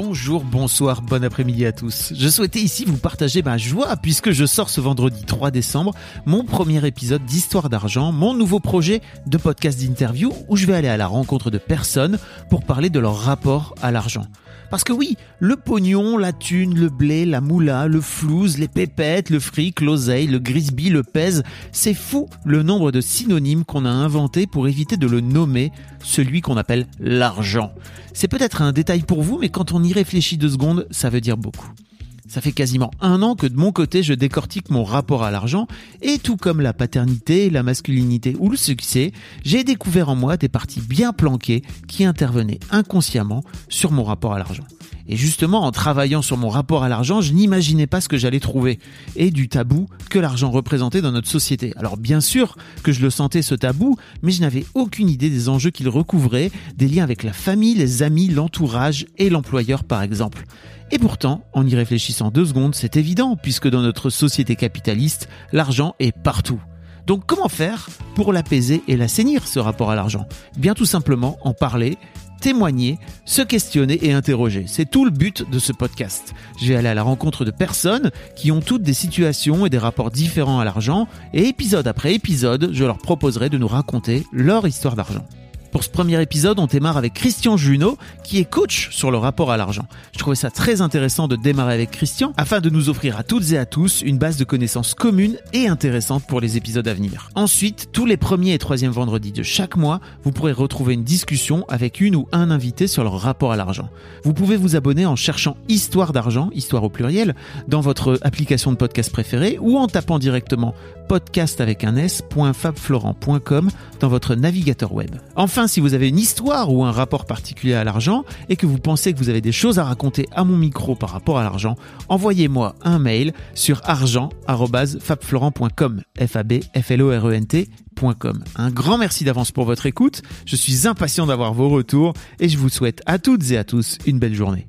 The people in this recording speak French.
Bonjour, bonsoir, bon après-midi à tous. Je souhaitais ici vous partager ma joie puisque je sors ce vendredi 3 décembre mon premier épisode d'Histoire d'argent, mon nouveau projet de podcast d'interview où je vais aller à la rencontre de personnes pour parler de leur rapport à l'argent. Parce que oui, le pognon, la thune, le blé, la moula, le flouze, les pépettes, le fric, l'oseille, le grisby, le pèse, c'est fou le nombre de synonymes qu'on a inventés pour éviter de le nommer, celui qu'on appelle l'argent. C'est peut-être un détail pour vous, mais quand on y réfléchit deux secondes, ça veut dire beaucoup. Ça fait quasiment un an que de mon côté, je décortique mon rapport à l'argent et tout comme la paternité, la masculinité ou le succès, j'ai découvert en moi des parties bien planquées qui intervenaient inconsciemment sur mon rapport à l'argent. Et justement, en travaillant sur mon rapport à l'argent, je n'imaginais pas ce que j'allais trouver et du tabou que l'argent représentait dans notre société. Alors bien sûr que je le sentais ce tabou, mais je n'avais aucune idée des enjeux qu'il recouvrait, des liens avec la famille, les amis, l'entourage et l'employeur par exemple. Et pourtant, en y réfléchissant deux secondes, c'est évident, puisque dans notre société capitaliste, l'argent est partout. Donc comment faire pour l'apaiser et l'assainir, ce rapport à l'argent? Bien tout simplement en parler, témoigner, se questionner et interroger. C'est tout le but de ce podcast. Je vais aller à la rencontre de personnes qui ont toutes des situations et des rapports différents à l'argent, et épisode après épisode, je leur proposerai de nous raconter leur histoire d'argent. Pour ce premier épisode, on démarre avec Christian Junot, qui est coach sur le rapport à l'argent. Je trouvais ça très intéressant de démarrer avec Christian, afin de nous offrir à toutes et à tous une base de connaissances communes et intéressantes pour les épisodes à venir. Ensuite, tous les premiers et troisièmes vendredis de chaque mois, vous pourrez retrouver une discussion avec une ou un invité sur leur rapport à l'argent. Vous pouvez vous abonner en cherchant Histoire d'argent, histoire au pluriel, dans votre application de podcast préférée ou en tapant directement podcast avec un s.fabflorent.com dans votre navigateur web. Enfin, si vous avez une histoire ou un rapport particulier à l'argent et que vous pensez que vous avez des choses à raconter à mon micro par rapport à l'argent, envoyez-moi un mail sur argent@fabflorent.com. F E. Un grand merci d'avance pour votre écoute. Je suis impatient d'avoir vos retours et je vous souhaite à toutes et à tous une belle journée.